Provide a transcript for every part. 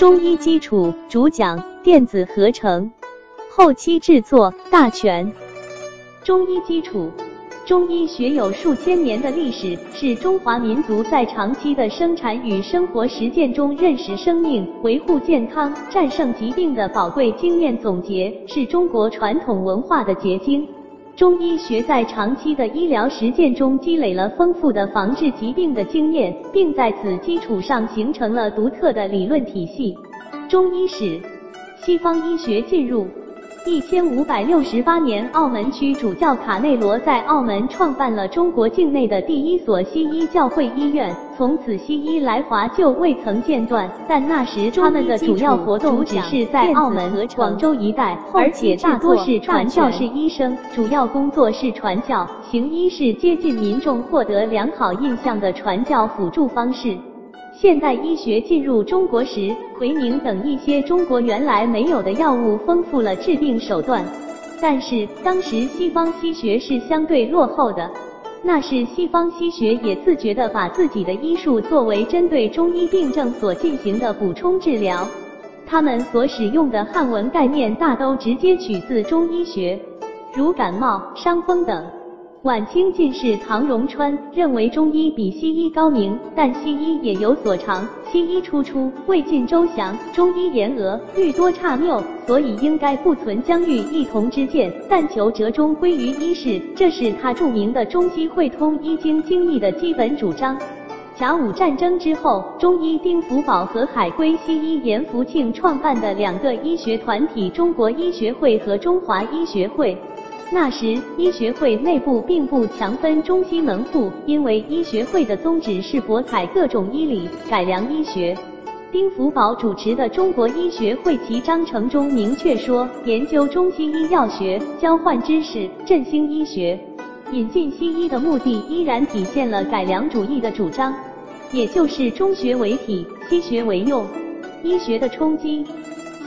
中医基础主讲电子合成，后期制作大全。中医基础，中医学有数千年的历史，是中华民族在长期的生产与生活实践中认识生命、维护健康、战胜疾病的宝贵经验总结，是中国传统文化的结晶。中医学在长期的医疗实践中积累了丰富的防治疾病的经验，并在此基础上形成了独特的理论体系。中医史，西方医学进入。一千五百六十八年，澳门区主教卡内罗在澳门创办了中国境内的第一所西医教会医院，从此西医来华就未曾间断。但那时他们的主要活动只是在澳门、广州一带，而且大多是传教士医生，主要工作是传教。行医是接近民众、获得良好印象的传教辅助方式。现代医学进入中国时，奎宁等一些中国原来没有的药物丰富了治病手段。但是当时西方西学是相对落后的，那是西方西学也自觉地把自己的医术作为针对中医病症所进行的补充治疗。他们所使用的汉文概念大都直接取自中医学，如感冒、伤风等。晚清进士唐荣川认为中医比西医高明，但西医也有所长。西医初出魏晋周详，中医言讹，虑多差谬，所以应该不存疆域一同之见，但求折中归于医事。这是他著名的中西汇通医经精义的基本主张。甲午战争之后，中医丁福宝和海归西医严福庆创办的两个医学团体——中国医学会和中华医学会。那时，医学会内部并不强分中西门户，因为医学会的宗旨是博采各种医理，改良医学。丁福宝主持的中国医学会其章程中明确说，研究中西医药学，交换知识，振兴医学。引进西医的目的依然体现了改良主义的主张，也就是中学为体，西学为用。医学的冲击。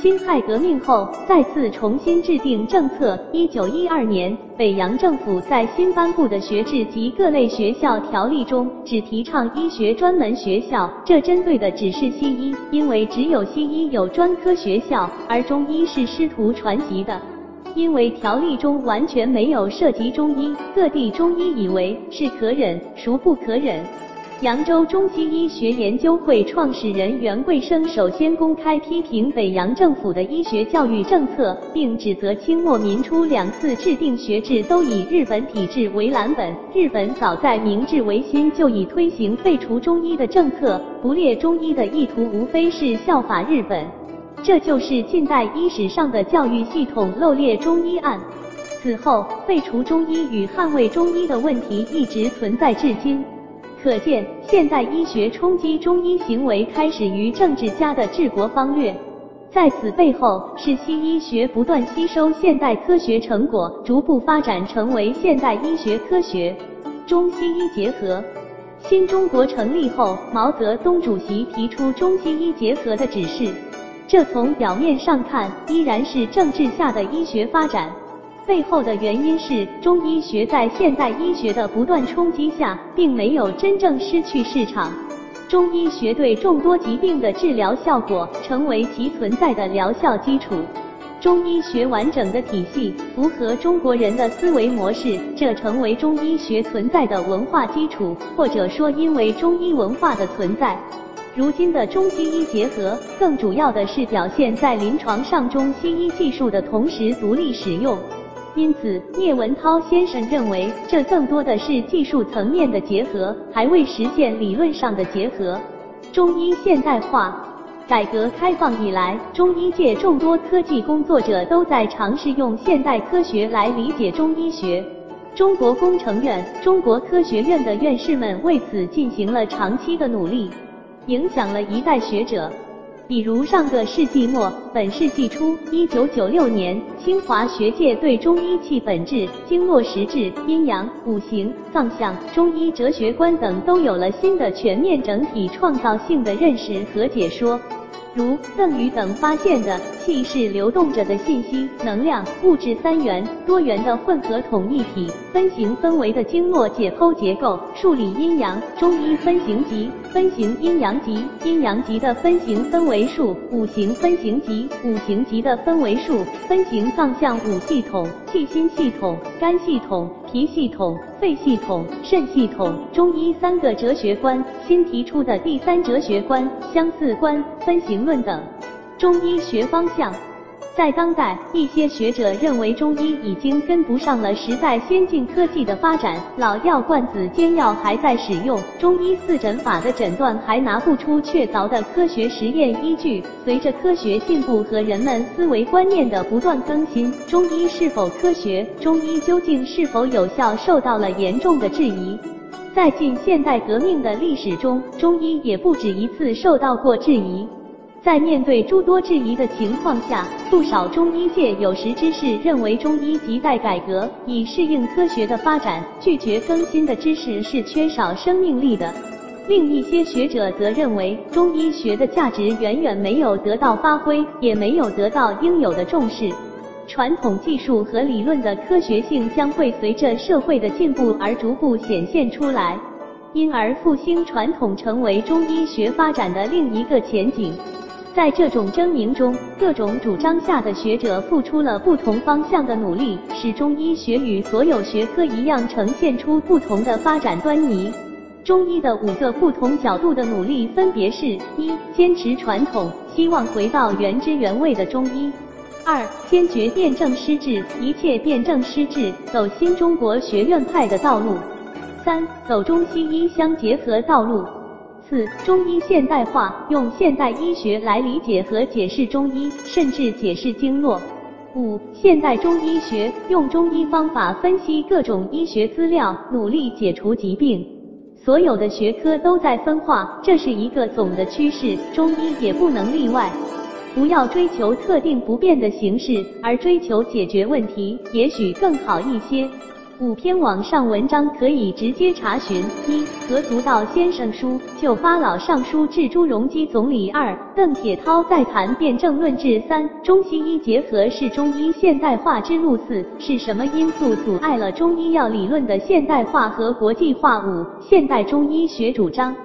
辛亥革命后，再次重新制定政策。一九一二年，北洋政府在新颁布的学制及各类学校条例中，只提倡医学专门学校，这针对的只是西医，因为只有西医有专科学校，而中医是师徒传习的。因为条例中完全没有涉及中医，各地中医以为是可忍，孰不可忍。扬州中西医学研究会创始人袁桂生首先公开批评北洋政府的医学教育政策，并指责清末民初两次制定学制都以日本体制为蓝本。日本早在明治维新就已推行废除中医的政策，不列中医的意图无非是效法日本。这就是近代医史上的教育系统漏列中医案。此后，废除中医与捍卫中医的问题一直存在至今。可见，现代医学冲击中医行为开始于政治家的治国方略，在此背后是西医学不断吸收现代科学成果，逐步发展成为现代医学科学。中西医结合，新中国成立后，毛泽东主席提出中西医结合的指示，这从表面上看依然是政治下的医学发展。背后的原因是，中医学在现代医学的不断冲击下，并没有真正失去市场。中医学对众多疾病的治疗效果，成为其存在的疗效基础。中医学完整的体系符合中国人的思维模式，这成为中医学存在的文化基础，或者说，因为中医文化的存在，如今的中西医结合，更主要的是表现在临床上中西医技术的同时独立使用。因此，聂文涛先生认为，这更多的是技术层面的结合，还未实现理论上的结合。中医现代化，改革开放以来，中医界众多科技工作者都在尝试用现代科学来理解中医学。中国工程院、中国科学院的院士们为此进行了长期的努力，影响了一代学者。比如上个世纪末、本世纪初，一九九六年，清华学界对中医气本质、经络实质、阴阳、五行、藏象、中医哲学观等都有了新的全面、整体、创造性的认识和解说。如邓禹等发现的气是流动着的信息、能量、物质三元多元的混合统一体。分形分为的经络解剖结构，数理阴阳。中医分形集，分形阴阳集。阴阳集的分形分为数。五行分形集，五行集的分为数。分形脏象五系统：气心系统、肝系统、脾系统、肺系统、肾系统。中医三个哲学观，新提出的第三哲学观相似观、分形论等。中医学方向，在当代，一些学者认为中医已经跟不上了时代先进科技的发展，老药罐子煎药还在使用，中医四诊法的诊断还拿不出确凿的科学实验依据。随着科学进步和人们思维观念的不断更新，中医是否科学，中医究竟是否有效，受到了严重的质疑。在近现代革命的历史中，中医也不止一次受到过质疑。在面对诸多质疑的情况下，不少中医界有识之士认为中医亟待改革，以适应科学的发展，拒绝更新的知识是缺少生命力的。另一些学者则认为，中医学的价值远远没有得到发挥，也没有得到应有的重视。传统技术和理论的科学性将会随着社会的进步而逐步显现出来，因而复兴传统成为中医学发展的另一个前景。在这种争鸣中，各种主张下的学者付出了不同方向的努力，使中医学与所有学科一样呈现出不同的发展端倪。中医的五个不同角度的努力分别是：一、坚持传统，希望回到原汁原味的中医；二、坚决辩证施治，一切辩证施治，走新中国学院派的道路；三、走中西医相结合道路。四、中医现代化，用现代医学来理解和解释中医，甚至解释经络。五、现代中医学，用中医方法分析各种医学资料，努力解除疾病。所有的学科都在分化，这是一个总的趋势，中医也不能例外。不要追求特定不变的形式，而追求解决问题，也许更好一些。五篇网上文章可以直接查询：一、何足道先生书，就发老尚书致朱镕基总理；二、邓铁涛在谈辩证论治；三、中西医结合是中医现代化之路；四、是什么因素阻碍了中医药理论的现代化和国际化？五、现代中医学主张。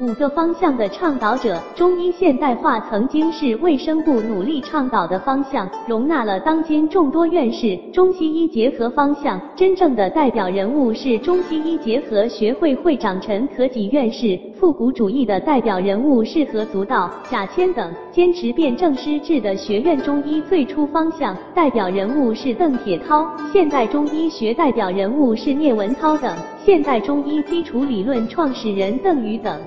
五个方向的倡导者，中医现代化曾经是卫生部努力倡导的方向，容纳了当今众多院士。中西医结合方向真正的代表人物是中西医结合学会会长陈可给院士，复古主义的代表人物是何足道、贾谦等。坚持辩证施治的学院中医最初方向代表人物是邓铁涛，现代中医学代表人物是聂文涛等，现代中医基础理论创始人邓禹等。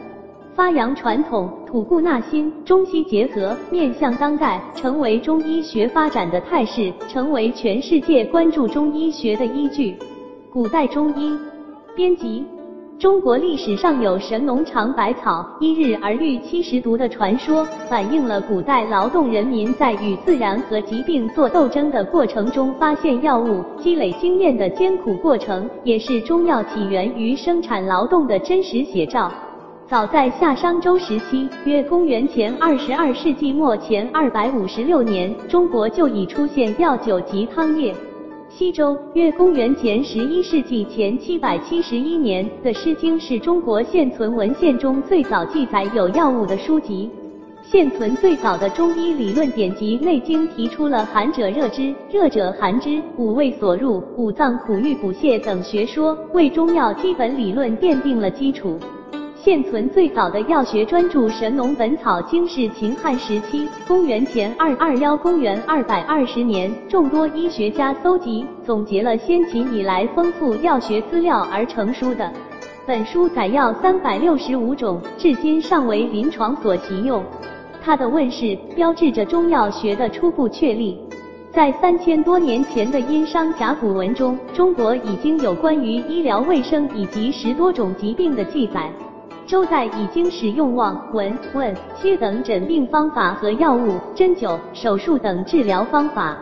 发扬传统，吐故纳新，中西结合，面向当代，成为中医学发展的态势，成为全世界关注中医学的依据。古代中医编辑：中国历史上有神农尝百草，一日而遇七十毒的传说，反映了古代劳动人民在与自然和疾病做斗争的过程中发现药物、积累经验的艰苦过程，也是中药起源于生产劳动的真实写照。早在夏商周时期，约公元前二十二世纪末前二百五十六年，中国就已出现药酒及汤液。西周约公元前十一世纪前七百七十一年的《诗经》是中国现存文献中最早记载有药物的书籍。现存最早的中医理论典籍《内经》提出了寒者热之，热者寒之，五味所入，五脏苦郁补泻等学说，为中药基本理论奠定了基础。现存最早的药学专著《神农本草经》是秦汉时期，公元前二二幺公元二百二十年，众多医学家搜集总结了先秦以来丰富药学资料而成书的。本书载药三百六十五种，至今尚为临床所习用。它的问世标志着中药学的初步确立。在三千多年前的殷商甲骨文中，中国已经有关于医疗卫生以及十多种疾病的记载。周代已经使用望、闻、问、切等诊病方法和药物、针灸、手术等治疗方法。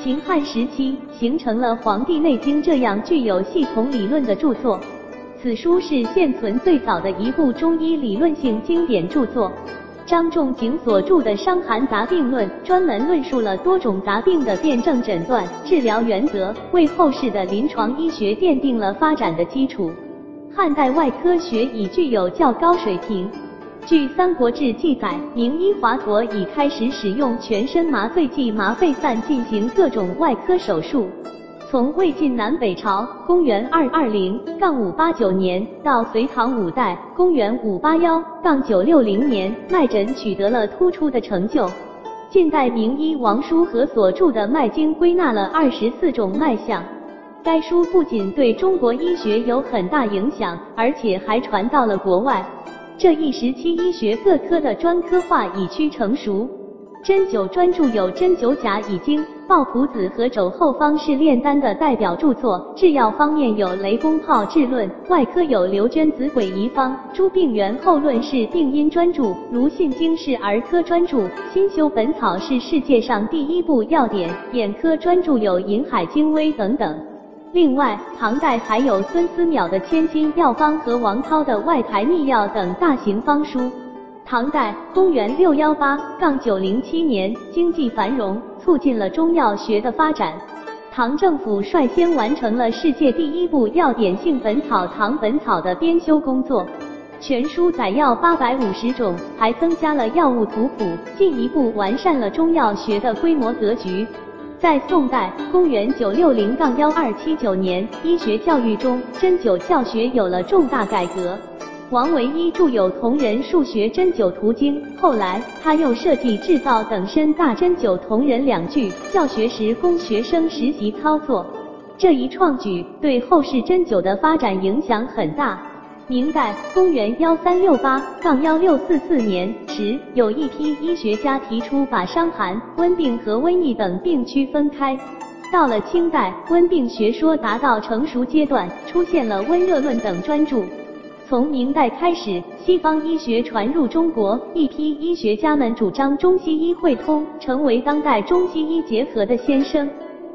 秦汉时期形成了《黄帝内经》这样具有系统理论的著作。此书是现存最早的一部中医理论性经典著作。张仲景所著的《伤寒杂病论》专门论述了多种杂病的辨证诊断、治疗原则，为后世的临床医学奠定了发展的基础。汉代外科学已具有较高水平。据《三国志》记载，名医华佗已开始使用全身麻醉剂麻沸散进行各种外科手术。从魏晋南北朝（公元二二零杠五八九年）到隋唐五代（公元五八幺杠九六零年），脉诊取得了突出的成就。近代名医王叔和所著的《脉经》归纳了二十四种脉象，该书不仅对中国医学有很大影响，而且还传到了国外。这一时期，医学各科的专科化已趋成熟。针灸专著有《针灸甲乙经》《抱朴子》和《肘后方是炼丹》的代表著作，制药方面有《雷公炮治论》，外科有刘娟子鬼遗方》《诸病源后论》是病因专著，《卢信经》是儿科专著，《新修本草》是世界上第一部药典，眼科专著有《银海精微》等等。另外，唐代还有孙思邈的《千金药方》和王涛的《外台秘药》等大型方书。唐代，公元六幺八杠九零七年，经济繁荣，促进了中药学的发展。唐政府率先完成了世界第一部药典性本草《唐本草》的编修工作，全书载药八百五十种，还增加了药物图谱，进一步完善了中药学的规模格局。在宋代，公元九六零杠幺二七九年，医学教育中针灸教学有了重大改革。王维一著有《同人数学针灸图经》，后来他又设计制造等身大针灸同人两具，教学时供学生实习操作。这一创举对后世针灸的发展影响很大。明代，公元幺三六八杠幺六四四年时，有一批医学家提出把伤寒、温病和瘟疫等病区分开。到了清代，温病学说达到成熟阶段，出现了《温热论》等专著。从明代开始，西方医学传入中国，一批医学家们主张中西医汇通，成为当代中西医结合的先声。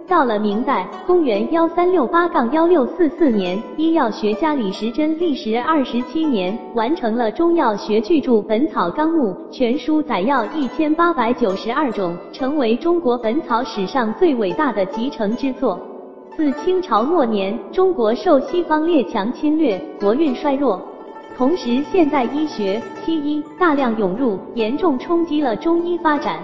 到了明代，公元幺三六八杠幺六四四年，医药学家李时珍历时二十七年，完成了中药学巨著《本草纲目》，全书载药一千八百九十二种，成为中国本草史上最伟大的集成之作。自清朝末年，中国受西方列强侵略，国运衰弱，同时现代医学、西医大量涌入，严重冲击了中医发展。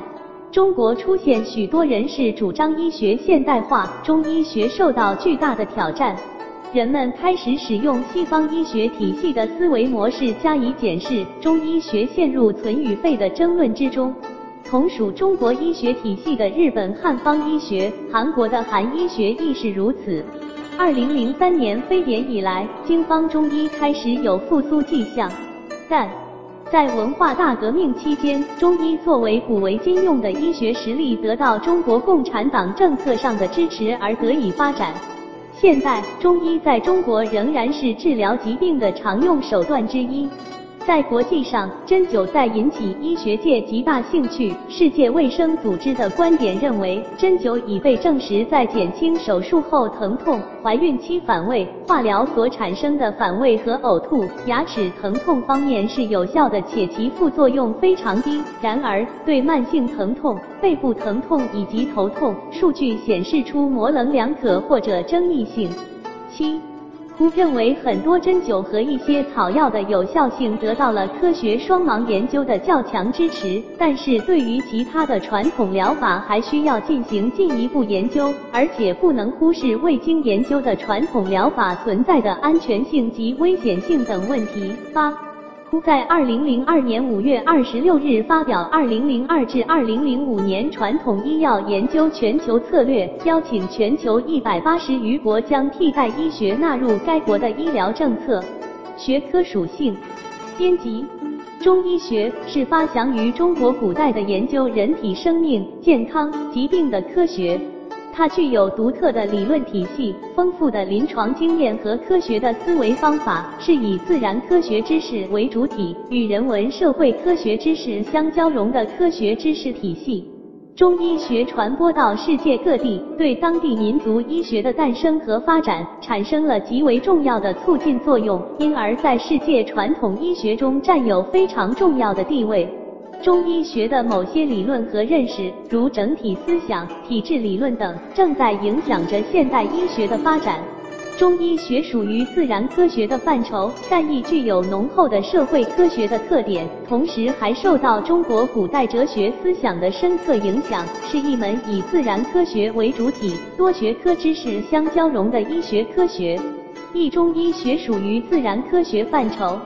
中国出现许多人士主张医学现代化，中医学受到巨大的挑战，人们开始使用西方医学体系的思维模式加以检视，中医学陷入存与废的争论之中。同属中国医学体系的日本汉方医学、韩国的韩医学亦是如此。二零零三年非典以来，经方中医开始有复苏迹象，但在文化大革命期间，中医作为古为今用的医学实力得到中国共产党政策上的支持而得以发展。现在，中医在中国仍然是治疗疾病的常用手段之一。在国际上，针灸在引起医学界极大兴趣。世界卫生组织的观点认为，针灸已被证实在减轻手术后疼痛、怀孕期反胃、化疗所产生的反胃和呕吐、牙齿疼痛方面是有效的，且其副作用非常低。然而，对慢性疼痛、背部疼痛以及头痛，数据显示出模棱两可或者争议性。七。夫认为很多针灸和一些草药的有效性得到了科学双盲研究的较强支持，但是对于其他的传统疗法还需要进行进一步研究，而且不能忽视未经研究的传统疗法存在的安全性及危险性等问题。八。在二零零二年五月二十六日发表《二零零二至二零零五年传统医药研究全球策略》，邀请全球一百八十余国将替代医学纳入该国的医疗政策。学科属性：编辑，中医学是发祥于中国古代的研究人体生命、健康、疾病的科学。它具有独特的理论体系、丰富的临床经验和科学的思维方法，是以自然科学知识为主体，与人文社会科学知识相交融的科学知识体系。中医学传播到世界各地，对当地民族医学的诞生和发展产生了极为重要的促进作用，因而，在世界传统医学中占有非常重要的地位。中医学的某些理论和认识，如整体思想、体质理论等，正在影响着现代医学的发展。中医学属于自然科学的范畴，但亦具有浓厚的社会科学的特点，同时还受到中国古代哲学思想的深刻影响，是一门以自然科学为主体、多学科知识相交融的医学科学。一中医学属于自然科学范畴。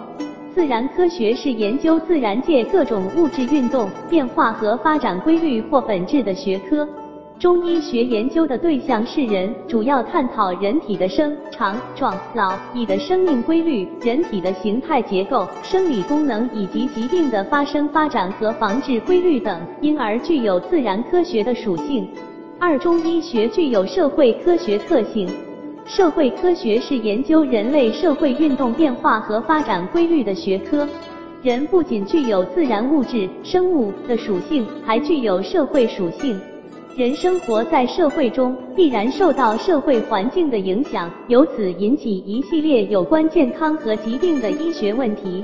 自然科学是研究自然界各种物质运动、变化和发展规律或本质的学科。中医学研究的对象是人，主要探讨人体的生、长、壮、老、已的生命规律、人体的形态结构、生理功能以及疾病的发生、发展和防治规律等，因而具有自然科学的属性。二中医学具有社会科学特性。社会科学是研究人类社会运动变化和发展规律的学科。人不仅具有自然物质、生物的属性，还具有社会属性。人生活在社会中，必然受到社会环境的影响，由此引起一系列有关健康和疾病的医学问题。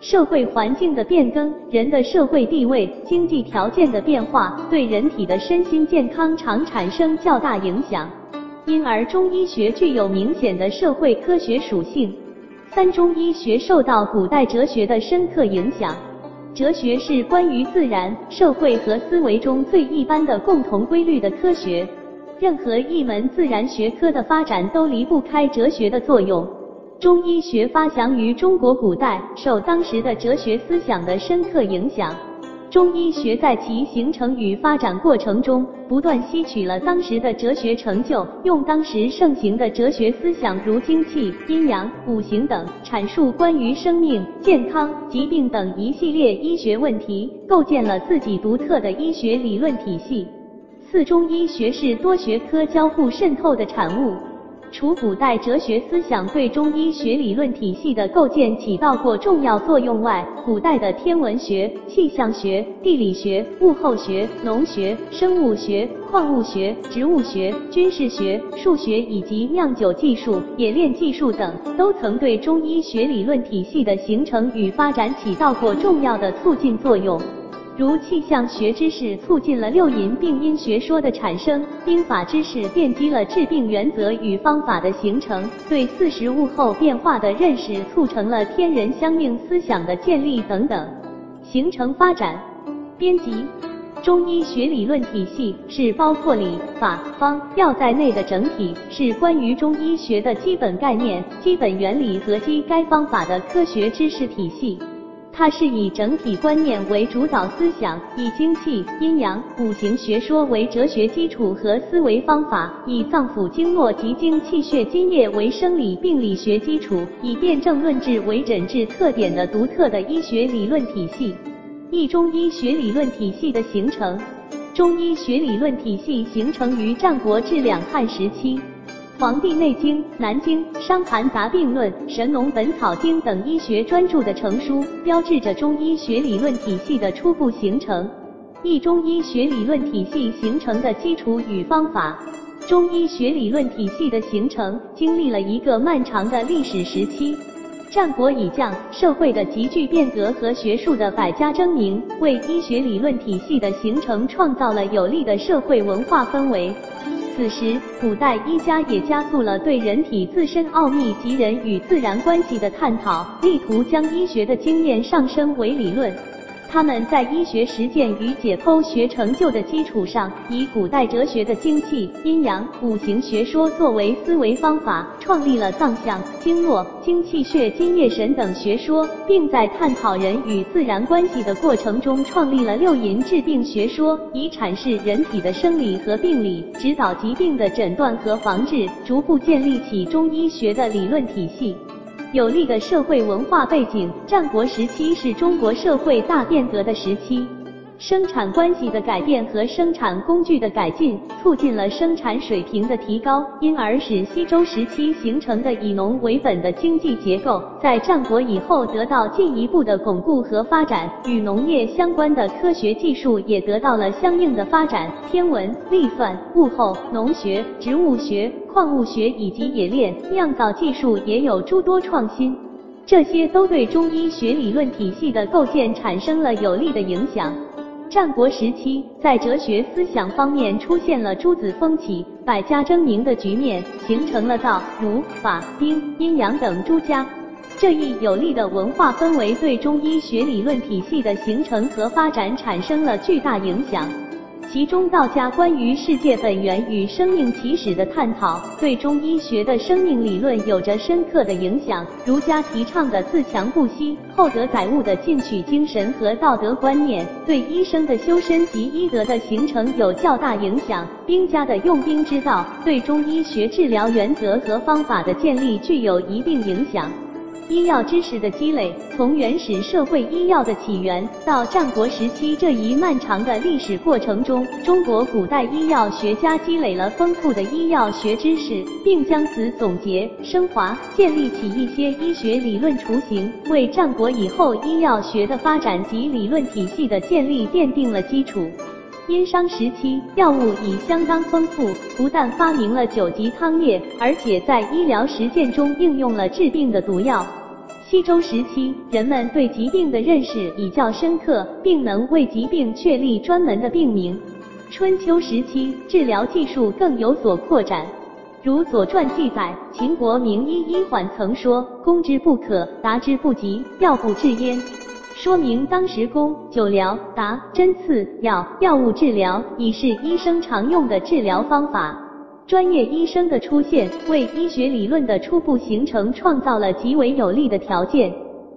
社会环境的变更、人的社会地位、经济条件的变化，对人体的身心健康常产生较大影响，因而中医学具有明显的社会科学属性。三中医学受到古代哲学的深刻影响。哲学是关于自然、社会和思维中最一般的共同规律的科学。任何一门自然学科的发展都离不开哲学的作用。中医学发祥于中国古代，受当时的哲学思想的深刻影响。中医学在其形成与发展过程中，不断吸取了当时的哲学成就，用当时盛行的哲学思想，如精气、阴阳、五行等，阐述关于生命、健康、疾病等一系列医学问题，构建了自己独特的医学理论体系。四中医学是多学科交互渗透的产物。除古代哲学思想对中医学理论体系的构建起到过重要作用外，古代的天文学、气象学、地理学、物候学、农学、生物学、矿物学、植物学、军事学、数学以及酿酒技术、冶炼技术等，都曾对中医学理论体系的形成与发展起到过重要的促进作用。如气象学知识促进了六淫病因学说的产生，兵法知识奠基了治病原则与方法的形成，对四时物候变化的认识促成了天人相应思想的建立等等。形成发展，编辑中医学理论体系是包括理、法、方、药在内的整体，是关于中医学的基本概念、基本原理和基该方法的科学知识体系。它是以整体观念为主导思想，以精气、阴阳、五行学说为哲学基础和思维方法，以脏腑经络及精气血津液为生理病理学基础，以辨证论治为诊治特点的独特的医学理论体系。一中医学理论体系的形成，中医学理论体系形成于战国至两汉时期。《黄帝内经》《南经》《伤寒杂病论》《神农本草经》等医学专著的成书，标志着中医学理论体系的初步形成。一中医学理论体系形成的基础与方法，中医学理论体系的形成经历了一个漫长的历史时期。战国以降，社会的急剧变革和学术的百家争鸣，为医学理论体系的形成创造了有利的社会文化氛围。此时，古代医家也加速了对人体自身奥秘及人与自然关系的探讨，力图将医学的经验上升为理论。他们在医学实践与解剖学成就的基础上，以古代哲学的精气、阴阳、五行学说作为思维方法，创立了脏象、经络、精气血、津液神等学说，并在探讨人与自然关系的过程中，创立了六淫治病学说，以阐释人体的生理和病理，指导疾病的诊断和防治，逐步建立起中医学的理论体系。有利的社会文化背景，战国时期是中国社会大变革的时期。生产关系的改变和生产工具的改进，促进了生产水平的提高，因而使西周时期形成的以农为本的经济结构，在战国以后得到进一步的巩固和发展。与农业相关的科学技术也得到了相应的发展，天文、历算、物候、农学、植物学、矿物学以及冶炼、酿造技术也有诸多创新。这些都对中医学理论体系的构建产生了有力的影响。战国时期，在哲学思想方面出现了诸子风起、百家争鸣的局面，形成了道、儒、法、兵、阴阳等诸家。这一有利的文化氛围对中医学理论体系的形成和发展产生了巨大影响。其中，道家关于世界本源与生命起始的探讨，对中医学的生命理论有着深刻的影响；儒家提倡的自强不息、厚德载物的进取精神和道德观念，对医生的修身及医德的形成有较大影响；兵家的用兵之道，对中医学治疗原则和方法的建立具有一定影响。医药知识的积累，从原始社会医药的起源到战国时期这一漫长的历史过程中，中国古代医药学家积累了丰富的医药学知识，并将此总结升华，建立起一些医学理论雏形，为战国以后医药学的发展及理论体系的建立奠定了基础。殷商时期，药物已相当丰富，不但发明了九级汤液，而且在医疗实践中应用了治病的毒药。西周时期，人们对疾病的认识比较深刻，并能为疾病确立专门的病名。春秋时期，治疗技术更有所扩展，如《左传》记载，秦国名医医缓曾说：“攻之不可，达之不及，药不治焉。”说明当时攻、灸疗、达、针刺、药药物治疗已是医生常用的治疗方法。专业医生的出现，为医学理论的初步形成创造了极为有利的条件。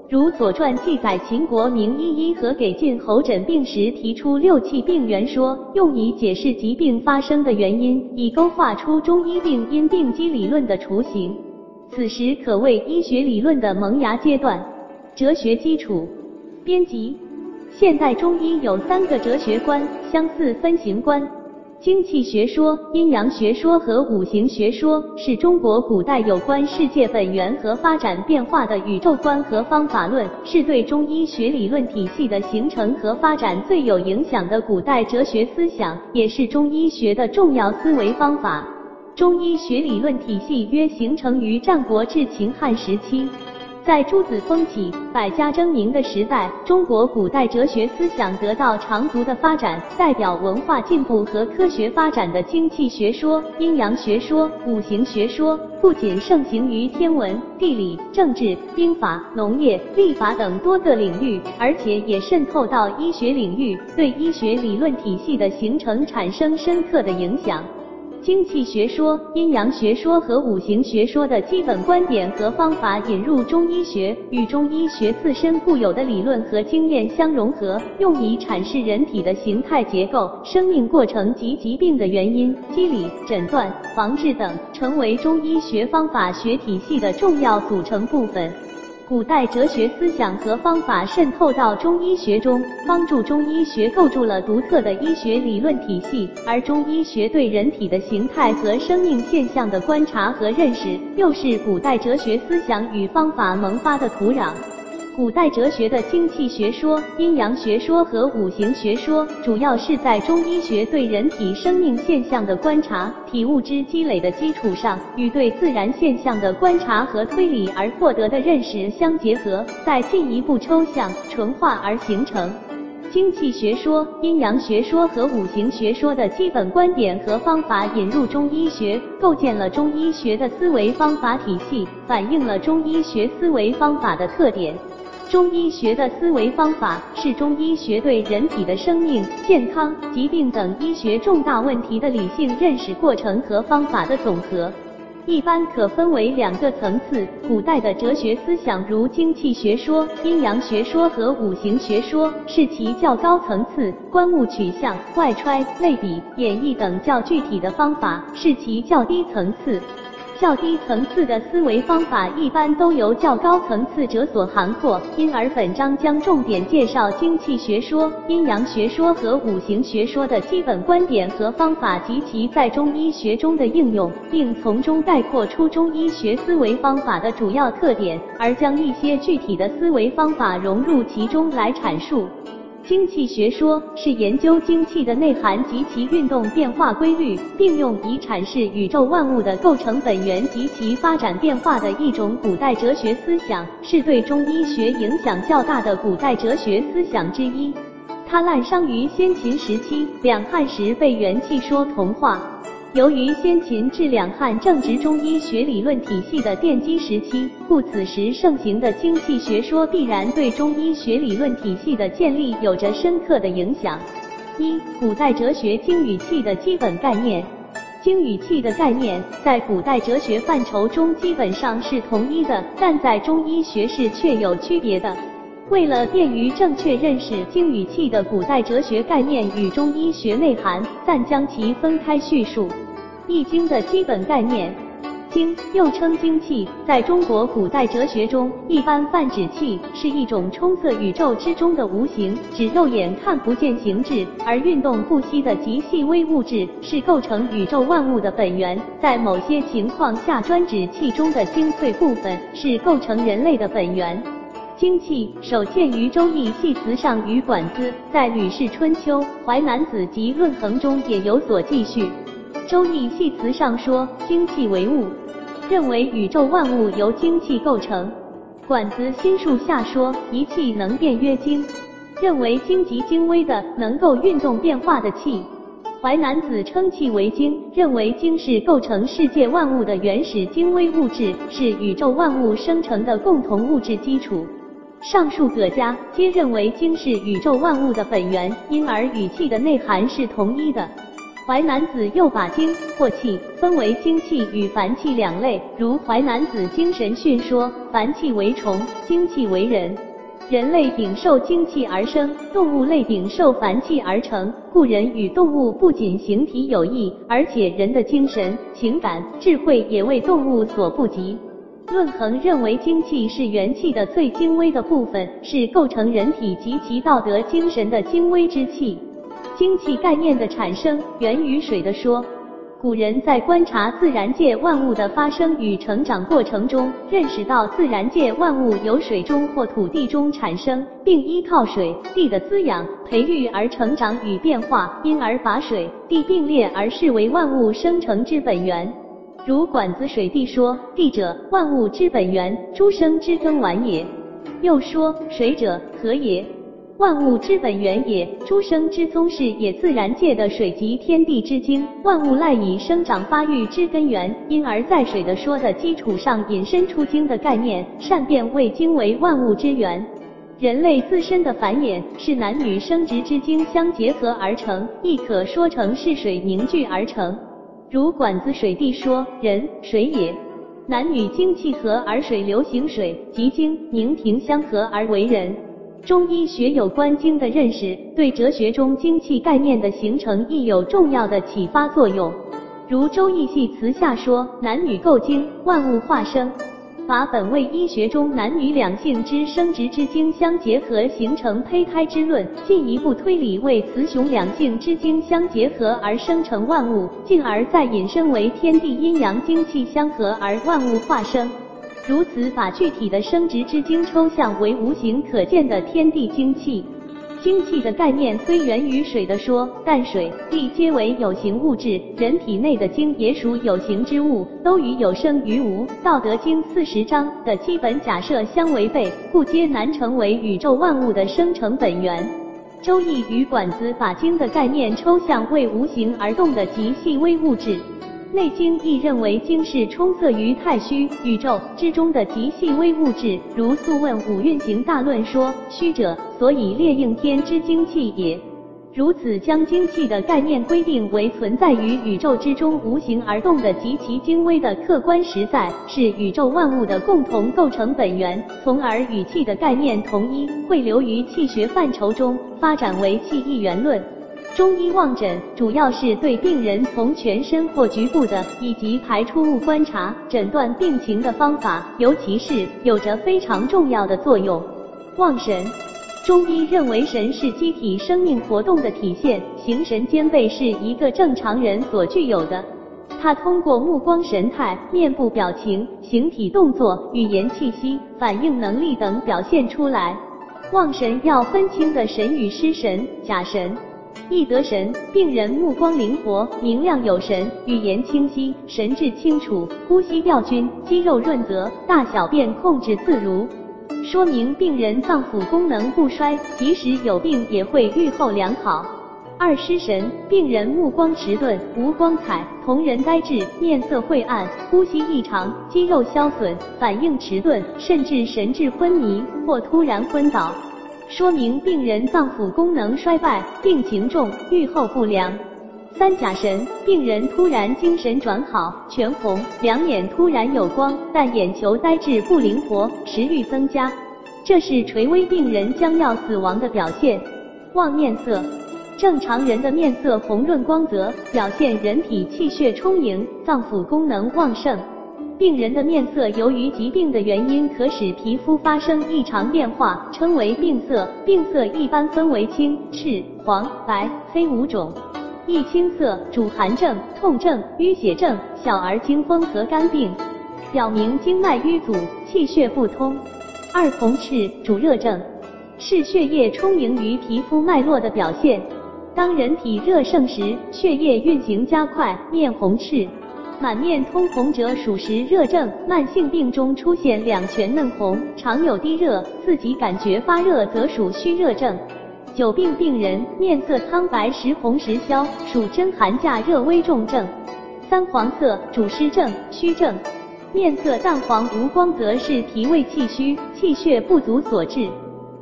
如《左传》记载，秦国名医医和给晋侯诊病时提出六气病原说，用以解释疾病发生的原因，以勾画出中医病因病机理论的雏形。此时可谓医学理论的萌芽阶段。哲学基础编辑：现代中医有三个哲学观：相似分型观。精气学说、阴阳学说和五行学说是中国古代有关世界本源和发展变化的宇宙观和方法论，是对中医学理论体系的形成和发展最有影响的古代哲学思想，也是中医学的重要思维方法。中医学理论体系约形成于战国至秦汉时期。在诸子风起、百家争鸣的时代，中国古代哲学思想得到长足的发展。代表文化进步和科学发展的精气学说、阴阳学说、五行学说，不仅盛行于天文、地理、政治、兵法、农业、历法等多个领域，而且也渗透到医学领域，对医学理论体系的形成产生深刻的影响。精气学说、阴阳学说和五行学说的基本观点和方法引入中医学，与中医学自身固有的理论和经验相融合，用以阐释人体的形态结构、生命过程及疾病的原因、机理、诊断、防治等，成为中医学方法学体系的重要组成部分。古代哲学思想和方法渗透到中医学中，帮助中医学构筑了独特的医学理论体系。而中医学对人体的形态和生命现象的观察和认识，又是古代哲学思想与方法萌发的土壤。古代哲学的精气学说、阴阳学说和五行学说，主要是在中医学对人体生命现象的观察、体悟之积累的基础上，与对自然现象的观察和推理而获得的认识相结合，再进一步抽象纯化而形成。精气学说、阴阳学说和五行学说的基本观点和方法引入中医学，构建了中医学的思维方法体系，反映了中医学思维方法的特点。中医学的思维方法是中医学对人体的生命、健康、疾病等医学重大问题的理性认识过程和方法的总和，一般可分为两个层次：古代的哲学思想，如精气学说、阴阳学说和五行学说，是其较高层次；观物取象、外揣、类比、演绎等较具体的方法，是其较低层次。较低层次的思维方法一般都由较高层次者所涵括，因而本章将重点介绍精气学说、阴阳学说和五行学说的基本观点和方法及其在中医学中的应用，并从中概括出中医学思维方法的主要特点，而将一些具体的思维方法融入其中来阐述。精气学说是研究精气的内涵及其运动变化规律，并用以阐释宇宙万物的构成本源及其发展变化的一种古代哲学思想，是对中医学影响较大的古代哲学思想之一。它滥觞于先秦时期，两汉时被元气说同化。由于先秦至两汉正值中医学理论体系的奠基时期，故此时盛行的精气学说必然对中医学理论体系的建立有着深刻的影响。一、古代哲学精与气的基本概念。精与气的概念在古代哲学范畴中基本上是统一的，但在中医学是却有区别的。为了便于正确认识精与气的古代哲学概念与中医学内涵，暂将其分开叙述。易经的基本概念，精又称精气，在中国古代哲学中，一般泛指气，是一种充塞宇宙之中的无形，指肉眼看不见形质而运动不息的极细微物质，是构成宇宙万物的本源。在某些情况下，专指气中的精粹部分，是构成人类的本源。精气首见于《周易》系辞上与《管子》，在《吕氏春秋》《淮南子》及《论衡》中也有所记叙。周易系辞上说，精气为物，认为宇宙万物由精气构成。管子心术下说，一气能变曰精，认为精极精微的能够运动变化的气。淮南子称气为精，认为精是构成世界万物的原始精微物质，是宇宙万物生成的共同物质基础。上述各家皆认为精是宇宙万物的本源，因而与气的内涵是同一的。淮南子又把精或气分为精气与凡气两类，如淮南子精神训说：凡气为虫，精气为人。人类禀受精气而生，动物类禀受凡气而成。故人与动物不仅形体有异，而且人的精神、情感、智慧也为动物所不及。论衡认为精气是元气的最精微的部分，是构成人体及其道德精神的精微之气。精气概念的产生源于水的说，古人在观察自然界万物的发生与成长过程中，认识到自然界万物由水中或土地中产生，并依靠水地的滋养培育而成长与变化，因而把水地并列而视为万物生成之本源。如管子水地说，地者万物之本源，诸生之根丸也。又说水者何也？万物之本源也，诸生之宗室也。自然界的水及天地之精，万物赖以生长发育之根源，因而，在水的说的基础上引申出精的概念，善变为精为万物之源。人类自身的繁衍是男女生殖之精相结合而成，亦可说成是水凝聚而成。如管子水地说，人水也，男女精气合而水流行水，即精凝停相合而为人。中医学有关精的认识，对哲学中精气概念的形成亦有重要的启发作用。如《周易》系辞下说：“男女构精，万物化生。”把本位医学中男女两性之生殖之精相结合形成胚胎之论，进一步推理为雌雄两性之精相结合而生成万物，进而再引申为天地阴阳精气相合而万物化生。如此，把具体的生殖之精抽象为无形可见的天地精气。精气的概念虽源于水的说，但水地皆为有形物质，人体内的精也属有形之物，都与有生于无、道德经四十章的基本假设相违背，故皆难成为宇宙万物的生成本源。周易与管子把精的概念抽象为无形而动的极细微物质。《内经》亦认为精是充塞于太虚宇宙之中的极细微物质，如《素问·五运行大论》说：“虚者，所以列应天之精气也。”如此将精气的概念规定为存在于宇宙之中无形而动的极其精微的客观实在，是宇宙万物的共同构成本源，从而与气的概念统一汇流于气学范畴中，发展为气一元论。中医望诊主要是对病人从全身或局部的以及排出物观察诊断病情的方法，尤其是有着非常重要的作用。望神，中医认为神是机体生命活动的体现，形神兼备是一个正常人所具有的。他通过目光神态、面部表情、形体动作、语言气息、反应能力等表现出来。望神要分清的神与失神、假神。易得神，病人目光灵活，明亮有神，语言清晰，神志清楚，呼吸调均，肌肉润泽，大小便控制自如，说明病人脏腑功能不衰，即使有病也会愈后良好。二失神，病人目光迟钝，无光彩，同人呆滞，面色晦暗，呼吸异常，肌肉消损，反应迟钝，甚至神志昏迷或突然昏倒，说明病人脏腑功能衰败，病情重，愈后不良。三假神，病人突然精神转好，全红，两眼突然有光，但眼球呆滞不灵活，食欲增加，这是垂危病人将要死亡的表现。望面色。正常人的面色红润光泽，表现人体气血充盈，脏腑功能旺盛。病人的面色由于疾病的原因，可使皮肤发生异常变化，称为病色。病色一般分为青、赤、黄、白、黑五种。一青色主寒症、痛症、淤血症、小儿惊风和肝病，表明经脉淤阻，气血不通。二红赤主热症，是血液充盈于皮肤脉络的表现。当人体热盛时，血液运行加快，面红赤，满面通红者属实热症。慢性病中出现两全嫩红，常有低热，自己感觉发热，则属虚热症。久病病人面色苍白时红时消，属真寒假热危重症。三黄色主湿症、虚症，面色淡黄无光，则是脾胃气虚、气血不足所致。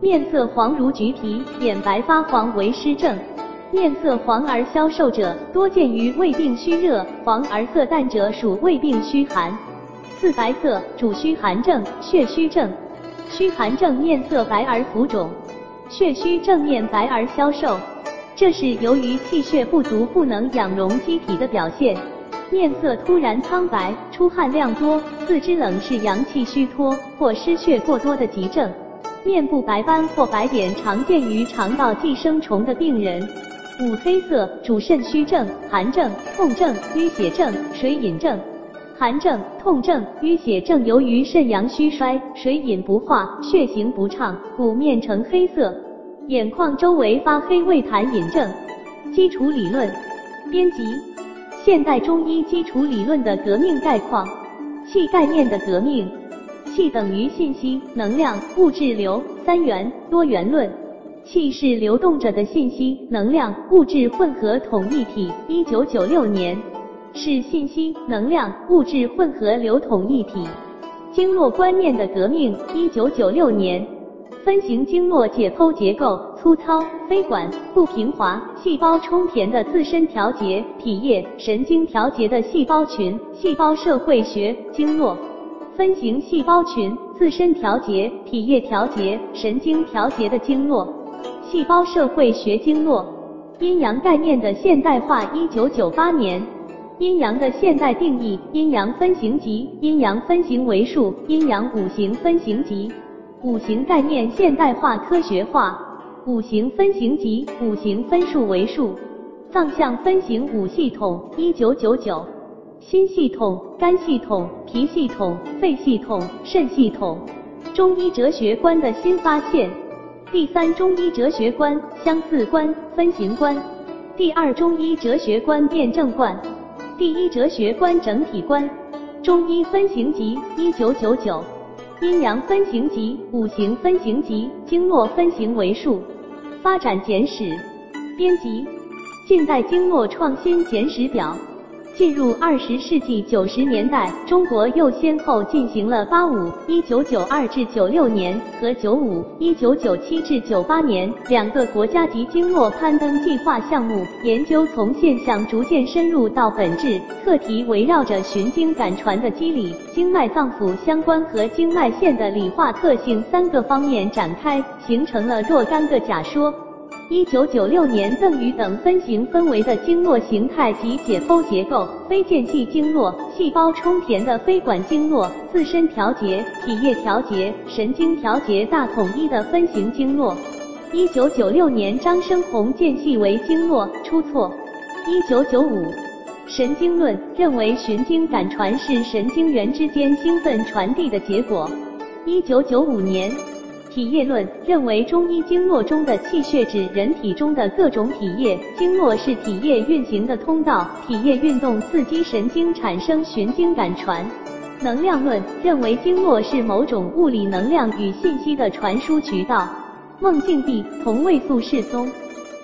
面色黄如橘皮，眼白发黄为湿症。面色黄而消瘦者，多见于胃病虚热；黄而色淡者，属胃病虚寒。四白色主虚寒症、血虚症。虚寒症面色白而浮肿，血虚症面白而消瘦，这是由于气血不足，不能养容机体的表现。面色突然苍白，出汗量多，四肢冷是阳气虚脱或失血过多的急症。面部白斑或白点常见于肠道寄生虫的病人。五黑色主肾虚症、寒症、痛症、淤血症、水饮症。寒症、痛症、淤血症由于肾阳虚衰，水饮不化，血行不畅，骨面呈黑色，眼眶周围发黑，畏痰饮症。基础理论编辑：现代中医基础理论的革命概况。气概念的革命。气等于信息、能量、物质流，三元多元论。气是流动着的信息、能量、物质混合统一体。一九九六年，是信息、能量、物质混合流统一体。经络观念的革命。一九九六年，分形经络解剖结构粗糙、非管不平滑，细胞充填的自身调节体液，神经调节的细胞群，细胞社会学经络分形细胞群，自身调节体液调节神经调节的经络。细胞社会学经络，阴阳概念的现代化。一九九八年，阴阳的现代定义：阴阳分形集，阴阳分形为数，阴阳五行分形集。五行概念现代化科学化，五行分形集，五行分数为数。脏象分形五系统。一九九九，心系统、肝系统、脾系统、肺系统、肾系统。中医哲学观的新发现。第三，中医哲学观相似观、分形观；第二，中医哲学观辩证观；第一，哲学观整体观。中医分形集，一九九九；阴阳分形集，五行分形集，经络分形为数。发展简史，编辑：近代经络创新简史表。进入二十世纪九十年代，中国又先后进行了八五（一九九二至九六年）和九五（一九九七至九八年）两个国家级经络攀登计划项目，研究从现象逐渐深入到本质。课题围绕着循经感传的机理、经脉脏腑相关和经脉线的理化特性三个方面展开，形成了若干个假说。一九九六年，邓禹等分型分为的经络形态及解剖结构：非间隙经络、细胞充填的非管经络、自身调节、体液调节、神经调节大统一的分型经络。一九九六年，张生红间隙为经络，出错。一九九五，神经论认为循经感传是神经元之间兴奋传递的结果。一九九五年。体液论认为，中医经络中的气血指人体中的各种体液，经络是体液运行的通道，体液运动刺激神经产生循经感传。能量论认为，经络是某种物理能量与信息的传输渠道。梦静碧，同位素世宗。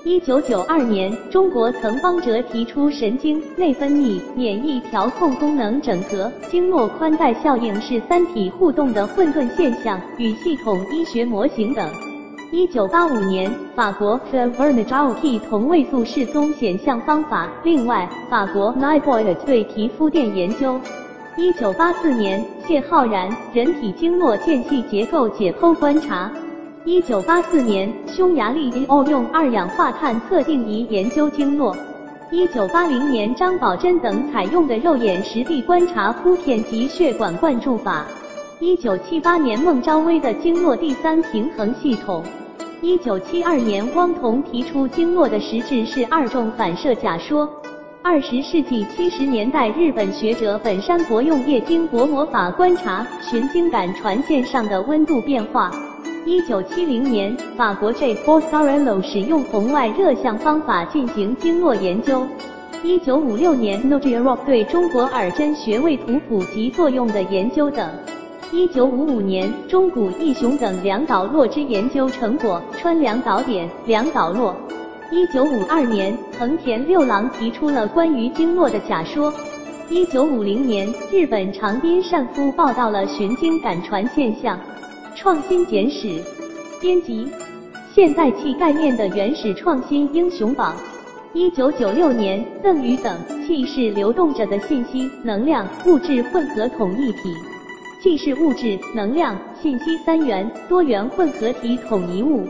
一九九二年，中国曾邦哲提出神经、内分泌、免疫调控功能整合、经络宽带效应是三体互动的混沌现象与系统医学模型等。一九八五年，法国 The Vernadette 同位素示踪显像方法。另外，法国 n i b o y 对皮肤电研究。一九八四年，谢浩然人体经络间隙结构解剖观察。一九八四年，匈牙利 EO 用二氧化碳测定仪研究经络。一九八零年，张宝珍等采用的肉眼实地观察铺片及血管灌注法。一九七八年，孟昭威的经络第三平衡系统。一九七二年，汪彤提出经络的实质是二重反射假说。二十世纪七十年代，日本学者本山博用液晶薄膜法观察循经感传线上的温度变化。一九七零年，法国 J. Borsarello 使用红外热像方法进行经络研究。一九五六年 n o g i e r o 对中国耳针穴位图谱及作用的研究等。一九五五年，中谷义雄等两导络之研究成果，川两导点、两导络。一九五二年，藤田六郎提出了关于经络的假说。一九五零年，日本长滨善夫报道了寻经感传现象。创新简史，编辑：现代气概念的原始创新英雄榜。一九九六年，邓禹等。气是流动着的信息、能量、物质混合统一体。气是物质、能量、信息三元多元混合体统一物。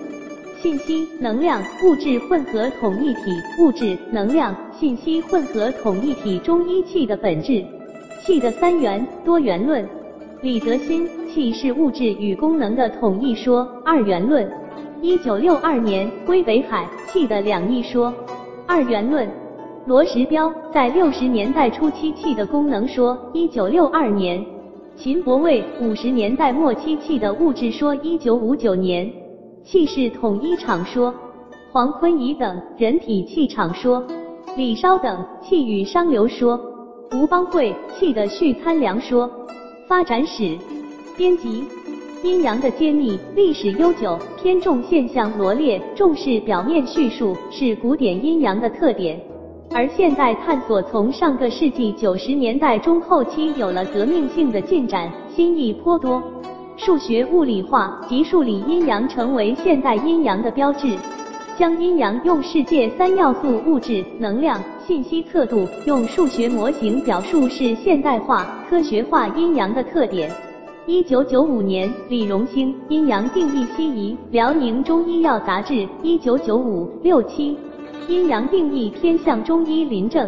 信息、能量、物质混合统一体。物质、能量、信息混合统一体中医气的本质。气的三元多元论。李德新。气是物质与功能的统一说，二元论。一九六二年，归北海，气的两义说，二元论。罗时标在六十年代初期气的功能说，一九六二年。秦伯卫五十年代末期气的物质说，一九五九年。气是统一场说，黄坤仪等人体气场说，李烧等气与商流说，吴邦会气的续参量说，发展史。编辑：阴阳的揭秘，历史悠久，偏重现象罗列，重视表面叙述，是古典阴阳的特点。而现代探索从上个世纪九十年代中后期有了革命性的进展，新意颇多。数学物理化及数理阴阳成为现代阴阳的标志，将阴阳用世界三要素物质、能量、信息测度，用数学模型表述，是现代化、科学化阴阳的特点。一九九五年，李荣兴《阴阳定义西移》，辽宁中医药杂志，一九九五六七，阴阳定义偏向中医临证。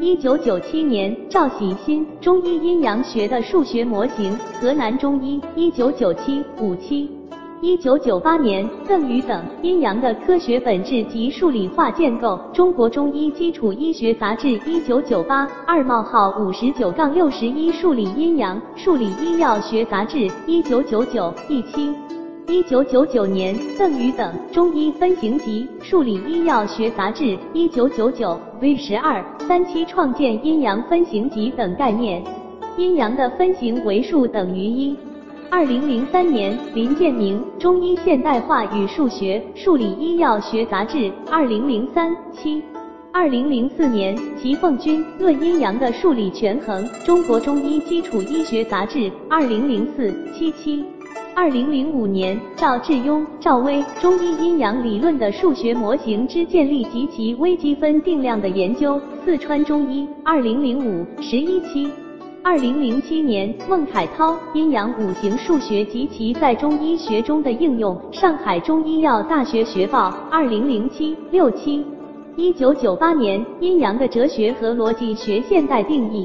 一九九七年，赵喜新《中医阴阳学的数学模型》，河南中医，一九九七五七。一九九八年，邓禹等《阴阳的科学本质及数理化建构》，中国中医基础医学杂志，一九九八二冒号五十九杠六十一数理阴阳数理医药学杂志，一九九九一期。一九九九年，邓禹等《中医分型集》数理医药学杂志，一九九九 V 十二三期创建阴阳分型集等概念。阴阳的分型为数等于一。二零零三年，林建明《中医现代化与数学数理医药学杂志》二零零三七。二零零四年，齐凤君《论阴阳的数理权衡》中国中医基础医学杂志》二零零四七七。二零零五年，赵志庸、赵薇《中医阴阳理论的数学模型之建立及其微积分定量的研究》四川中医二零零五十一期。二零零七年，孟凯涛《阴阳五行数学及其在中医学中的应用》，上海中医药大学学报，二零零七六七。一九九八年，《阴阳的哲学和逻辑学现代定义》，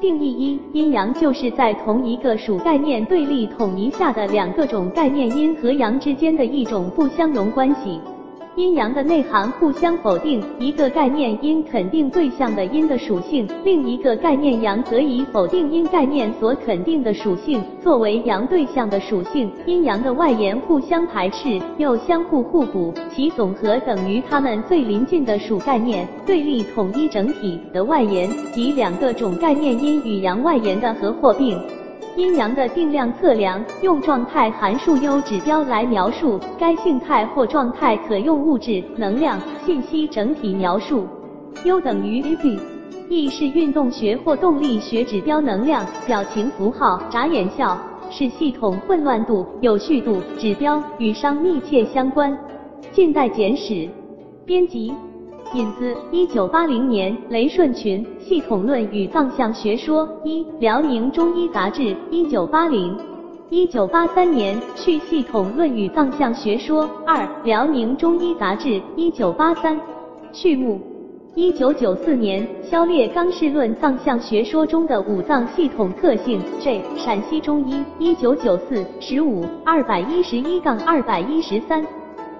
定义一：阴阳就是在同一个属概念对立统一下的两个种概念阴和阳之间的一种不相容关系。阴阳的内涵互相否定，一个概念阴肯定对象的阴的属性，另一个概念阳则以否定阴概念所肯定的属性作为阳对象的属性。阴阳的外延互相排斥，又相互互补，其总和等于它们最临近的属概念对立统一整体的外延，即两个种概念阴与阳外延的合或并。阴阳的定量测量，用状态函数 U 指标来描述该性态或状态可用物质、能量、信息整体描述。U 等于 E，E 是运动学或动力学指标能量、表情符号、眨眼笑，是系统混乱度、有序度指标，与熵密切相关。近代简史，编辑。引子：一九八零年，雷顺群《系统论与藏象学说》一，辽宁中医杂志，一九八零。一九八三年，续《系统论与藏象学说》二，辽宁中医杂志，一九八三。序幕：一九九四年，肖烈刚试论藏象学说中的五脏系统特性。J，陕西中医，一九九四十五二百一十一杠二百一十三。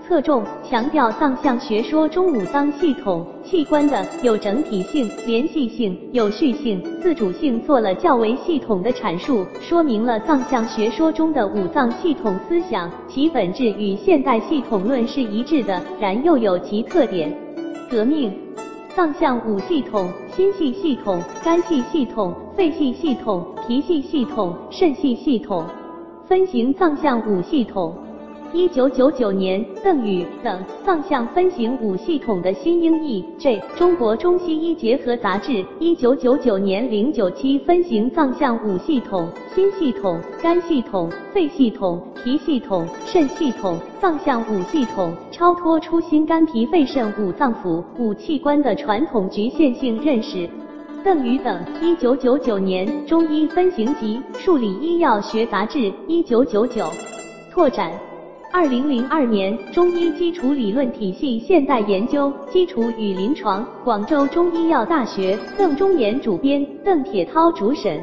侧重强调藏象学说中五脏系统器官的有整体性、联系性、有序性、自主性，做了较为系统的阐述，说明了藏象学说中的五脏系统思想，其本质与现代系统论是一致的，然又有其特点。革命，藏象五系统：心系系统、肝系系统、肺系系统、脾系系统、肾系系统，分型藏象五系统。一九九九年，邓禹等藏象分型五系统的新英译。J. 中国中西医结合杂志，一九九九年零九期分型藏象五系统：心系统、肝系统、肺系统、脾系统、肾系统。藏象五系统超脱出心肝脾肺肾五脏腑五器官的传统局限性认识。邓禹等一九九九年中医分型集，数理医药学杂志，一九九九拓展。二零零二年，中医基础理论体系现代研究基础与临床，广州中医药大学邓中岩主编，邓铁涛主审。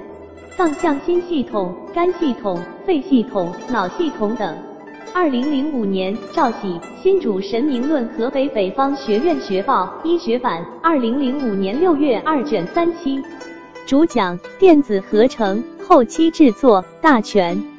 藏象心系统、肝系统、肺系统、脑系统等。二零零五年，赵喜新主神明论河北北方学院学报医学版，二零零五年六月二卷三期。主讲：电子合成后期制作大全。